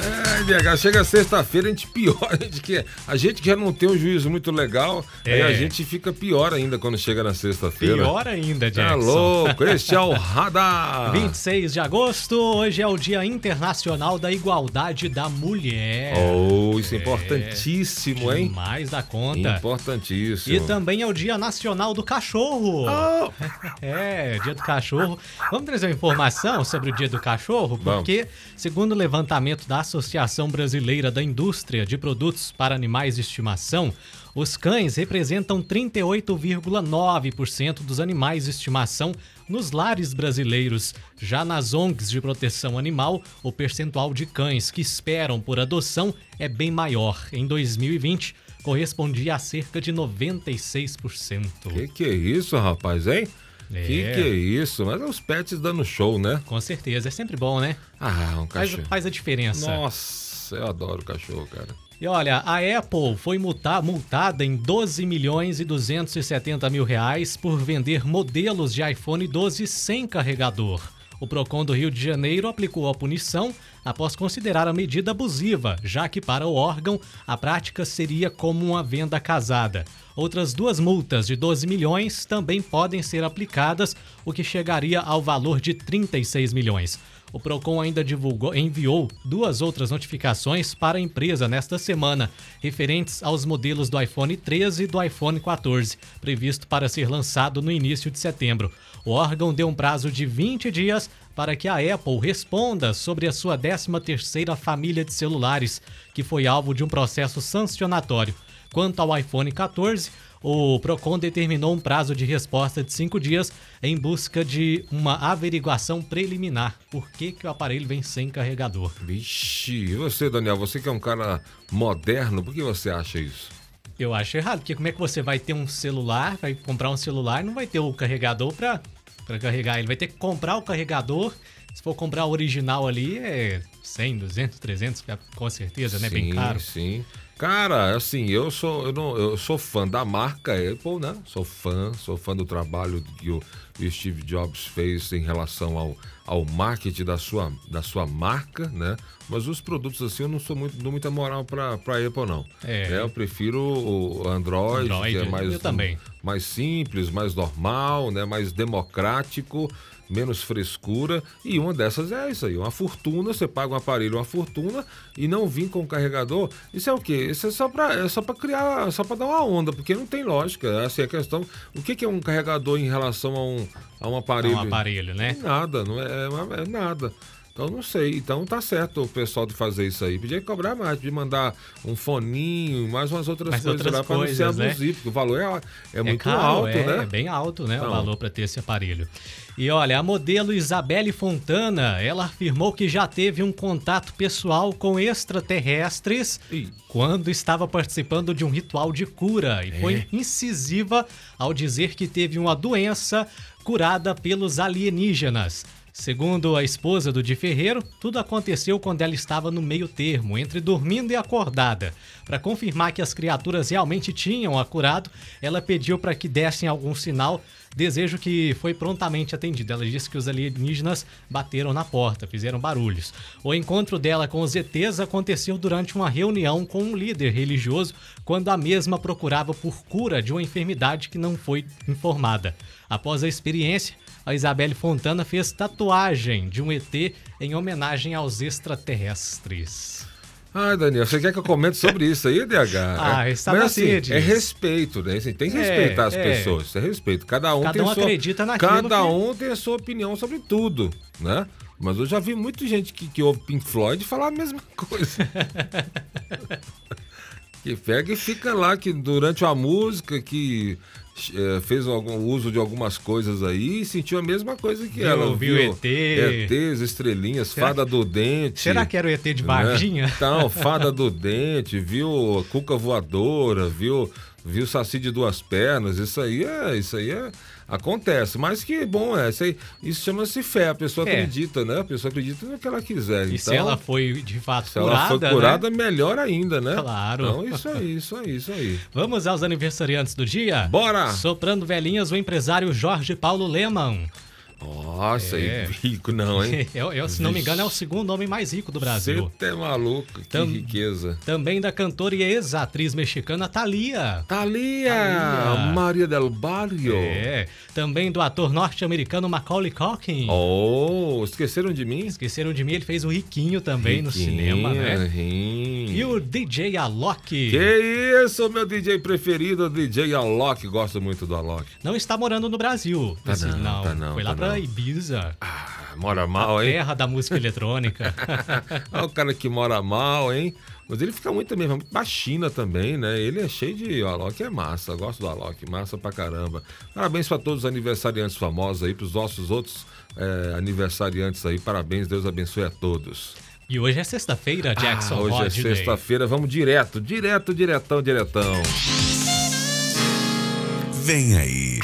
Ai, BH, chega sexta-feira, a gente piora. A gente, que, a gente que já não tem um juízo muito legal, aí É. a gente fica pior ainda quando chega na sexta-feira. Pior ainda, Tá Jackson. louco, este é o Radar. 26 de agosto, hoje é o Dia Internacional da Igualdade da Mulher. Oh, isso é importantíssimo, hein? Mais da conta. Importantíssimo. E também é o Dia Nacional do Cachorro. Oh, É, Dia do Cachorro. Vamos trazer uma informação sobre o Dia do Cachorro? Vamos. Porque, segundo o levantamento da Associação Brasileira da Indústria de Produtos para Animais de Estimação, os cães representam 38,9% dos animais de estimação nos lares brasileiros. Já nas ONGs de proteção animal, o percentual de cães que esperam por adoção é bem maior. Em 2020, correspondia a cerca de 96%. que que é isso, rapaz, hein? É. Que que é isso? Mas é os pets dando show, né? Com certeza, é sempre bom, né? Ah, um Faz, cachorro. faz a diferença. Nossa, eu adoro cachorro, cara. E olha, a Apple foi multa- multada em 12 milhões e 270 mil reais por vender modelos de iPhone 12 sem carregador. O Procon do Rio de Janeiro aplicou a punição após considerar a medida abusiva, já que para o órgão a prática seria como uma venda casada. Outras duas multas de 12 milhões também podem ser aplicadas, o que chegaria ao valor de 36 milhões. O Procon ainda divulgou, enviou duas outras notificações para a empresa nesta semana, referentes aos modelos do iPhone 13 e do iPhone 14, previsto para ser lançado no início de setembro. O órgão deu um prazo de 20 dias para que a Apple responda sobre a sua 13ª família de celulares, que foi alvo de um processo sancionatório. Quanto ao iPhone 14, o Procon determinou um prazo de resposta de cinco dias em busca de uma averiguação preliminar. Por que, que o aparelho vem sem carregador? Vixe, e você, Daniel, você que é um cara moderno, por que você acha isso? Eu acho errado, porque como é que você vai ter um celular, vai comprar um celular e não vai ter o carregador para carregar ele? Vai ter que comprar o carregador. Se for comprar o original ali, é 100, 200, 300, com certeza, né? Bem Sim, caro. Sim. Cara, assim, eu sou, eu, não, eu sou fã da marca Apple, né? Sou fã, sou fã do trabalho que o, Steve Jobs fez em relação ao, ao marketing da sua, da sua marca, né? Mas os produtos, assim, eu não sou muito, dou muita moral pra, pra Apple, não. É. Né? Eu prefiro o Android, Android, que é mais, eu também. mais simples, mais normal, né? Mais democrático, menos frescura. E uma dessas é isso aí, uma fortuna, você paga um aparelho, uma fortuna, e não vir com carregador. Isso é o quê? Isso é só pra, é só pra criar, só pra dar uma onda, porque não tem lógica. Assim, a questão. O que, que é um carregador em relação a um, a um aparelho? É um aparelho, né? Nada, não é, é, é nada. Então não sei. Então tá certo o pessoal de fazer isso aí. Podia cobrar mais, podia mandar um foninho, mais umas outras Mais coisas outras lá para não ser né? abusivo, porque o valor é, é, muito caro, alto, é, né? É bem alto, né? Então. O valor para ter esse aparelho. E olha, a modelo Isabelle Fontana, ela afirmou que já teve um contato pessoal com extraterrestres Ih. quando estava participando de um ritual de cura e É. foi incisiva ao dizer que teve uma doença curada pelos alienígenas. Segundo a esposa do Di Ferreiro, tudo aconteceu quando ela estava no meio termo, entre dormindo e acordada. Para confirmar que as criaturas realmente tinham a curado, ela pediu para que dessem algum sinal, desejo que foi prontamente atendido. Ela disse que os alienígenas bateram na porta, fizeram barulhos. O encontro dela com os ETs aconteceu durante uma reunião com um líder religioso, quando a mesma procurava por cura de uma enfermidade que não foi informada. Após a experiência, a Isabelle Fontana fez tatuagem de um ET em homenagem aos extraterrestres. Ai, Daniel, você quer que eu comente sobre isso aí, DH? Ah, é, está mas assim, é respeito, né? Assim, tem que É, respeitar as é. pessoas, isso é respeito. Cada um Cada tem um a sua, acredita naquilo Cada que- um tem a sua opinião sobre tudo, né? Mas eu já vi muita gente que, que ouve Pink Floyd falar a mesma coisa. Que pega e fica lá, que durante a música, que é, fez algum uso de algumas coisas aí e sentiu a mesma coisa que Viu- ela. viu ET. ETs, estrelinhas, Será fada do dente. Será que era o ET de né? Varginha? Então, fada do dente, viu cuca voadora, viu, viu saci de duas pernas, isso aí é, isso aí é, acontece, mas que bom é, isso, isso chama-se fé, a pessoa É. acredita, né? A pessoa acredita no que ela quiser. E então, se ela foi de fato se ela curada, foi né? curada, melhor ainda, né? Claro. Então, isso aí, isso aí, isso aí. Vamos aos aniversariantes do dia? Bora! Soprando velhinhas, o empresário Jorge Paulo Leman. Nossa, É. rico não, hein? Eu, eu, se não me engano, é o segundo homem mais rico do Brasil. Você é maluco, que Tam- riqueza. Também da cantora e ex-atriz mexicana Thalia. Thalia, Thalia. Maria del Barrio. É. Também do ator norte-americano Macaulay Culkin. Oh, esqueceram de mim? Esqueceram de mim, ele fez o Riquinho também no cinema, né? rim. E o DJ Alok. Que isso, meu DJ preferido, o DJ Alok. Gosto muito do Alok. Não está morando no Brasil. Tá Esse- não, tá não, Foi tá lá pra Ibiza. Ah, mora mal, hein? Terra da música eletrônica. Olha o cara que mora mal, hein? Mas ele fica muito também, muito pra China também, né? Ele é cheio de. O Alok é massa, eu gosto do Alok, massa pra caramba. Parabéns pra todos os aniversariantes famosos aí, pros nossos outros eh, aniversariantes aí. Parabéns, Deus abençoe a todos. e hoje é sexta-feira, Jackson Ah, hoje é sexta-feira, vamos direto, direto, diretão, diretão. Vem aí.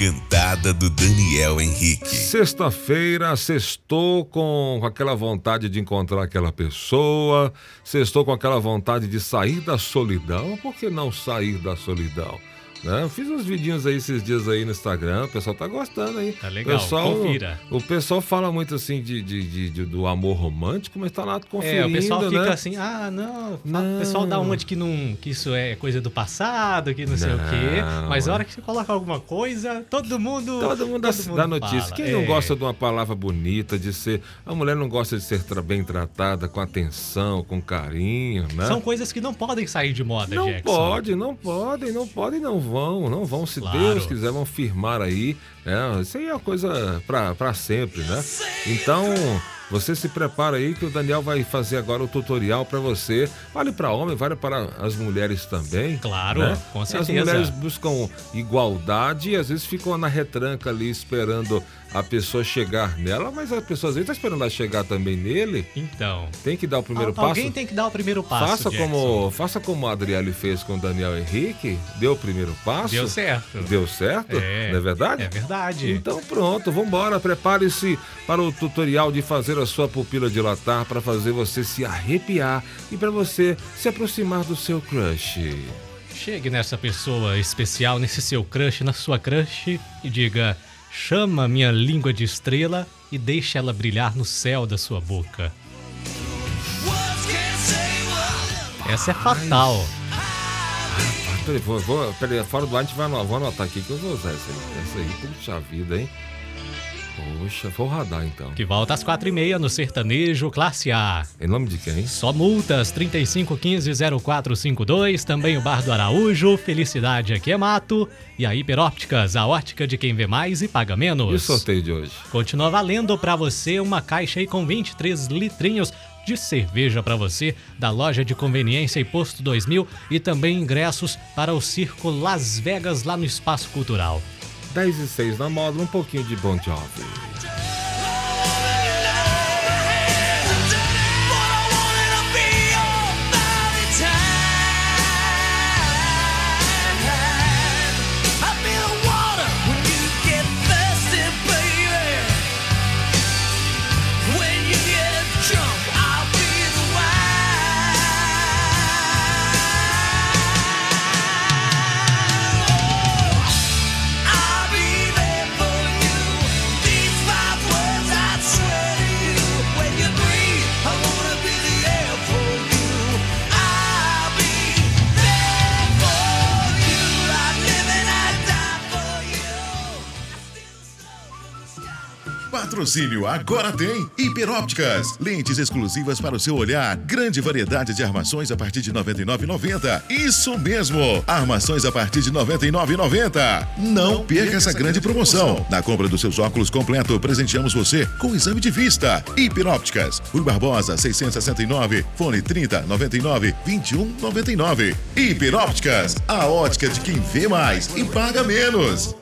A cantada do Daniel Henrique. Sexta-feira, sextou com aquela vontade de encontrar aquela pessoa, sextou com aquela vontade de sair da solidão. Por que não sair da solidão? Né? Eu fiz uns vidinhos aí esses dias aí no Instagram, o pessoal tá gostando aí. Tá legal, o pessoal, confira. O pessoal fala muito assim de, de- de- de- do amor romântico, mas tá lá conferindo, É, o pessoal fica né? assim, ah, não, Não. O pessoal dá uma de que, não, que isso é coisa do passado, que não, sei o quê. Não, Mas a hora que você coloca alguma coisa, todo mundo. Todo mundo dá, dá notícia. fala. Quem não É. gosta de uma palavra bonita, de ser. A mulher não gosta de ser bem tratada, com atenção, com carinho, né? São coisas que não podem sair de moda, Não Jackson. pode, não podem, não podem, não vão, não vão. Se Claro. Deus quiser, vão firmar aí. né? Isso aí é uma coisa pra sempre, né? Então, você se prepara aí que o Daniel vai fazer agora o tutorial pra você. Vale pra homem, vale para as mulheres também. Claro, né? com As certeza. mulheres buscam igualdade e às vezes ficam na retranca ali esperando a pessoa chegar nela, mas a pessoa às vezes tá esperando ela chegar também nele. Então. Tem que dar o primeiro al- passo. Alguém tem que dar o primeiro passo. Faça Jackson. como, faça como a Adriele fez com o Daniel Henrique, deu o primeiro passo. Deu certo. Deu certo? É. Não é verdade? É verdade. Então pronto, vamos embora. Prepare-se para o tutorial de fazer a sua pupila dilatar, para fazer você se arrepiar e para você se aproximar do seu crush. Chegue nessa pessoa especial, nesse seu crush, na sua crush e diga: chama minha língua de estrela e deixe ela brilhar no céu da sua boca. Essa é fatal. Peraí, vou, vou, peraí, fora do ar a gente vai anotar, vou anotar aqui que eu vou usar essa aí. Essa aí, puxa vida, hein? Poxa, vou radar então. Que volta às quatro e meia no Sertanejo Classe A. Em nome de quem? Só multas 3515-0452, também o Bar do Araújo, Felicidade aqui é mato e a Hiperópticas, a ótica de quem vê mais e paga menos. E o sorteio de hoje? Continua valendo pra você uma caixa aí com 23 litrinhos de cerveja pra você da loja de conveniência e Posto 2000 e também ingressos para o Circo Las Vegas lá no Espaço Cultural. 10 e 6 na moda, um pouquinho de Bon Jovi. Patrocínio agora tem Hiperópticas, lentes exclusivas para o seu olhar, grande variedade de armações a partir de 99,90. Isso mesmo, armações a partir de 99,90. Não perca essa grande promoção. Na compra dos seus óculos completo, presenteamos você com exame de vista. Hiperópticas, Rui Barbosa 669, fone 30 99 21 99. Hiperópticas, a ótica de quem vê mais e paga menos.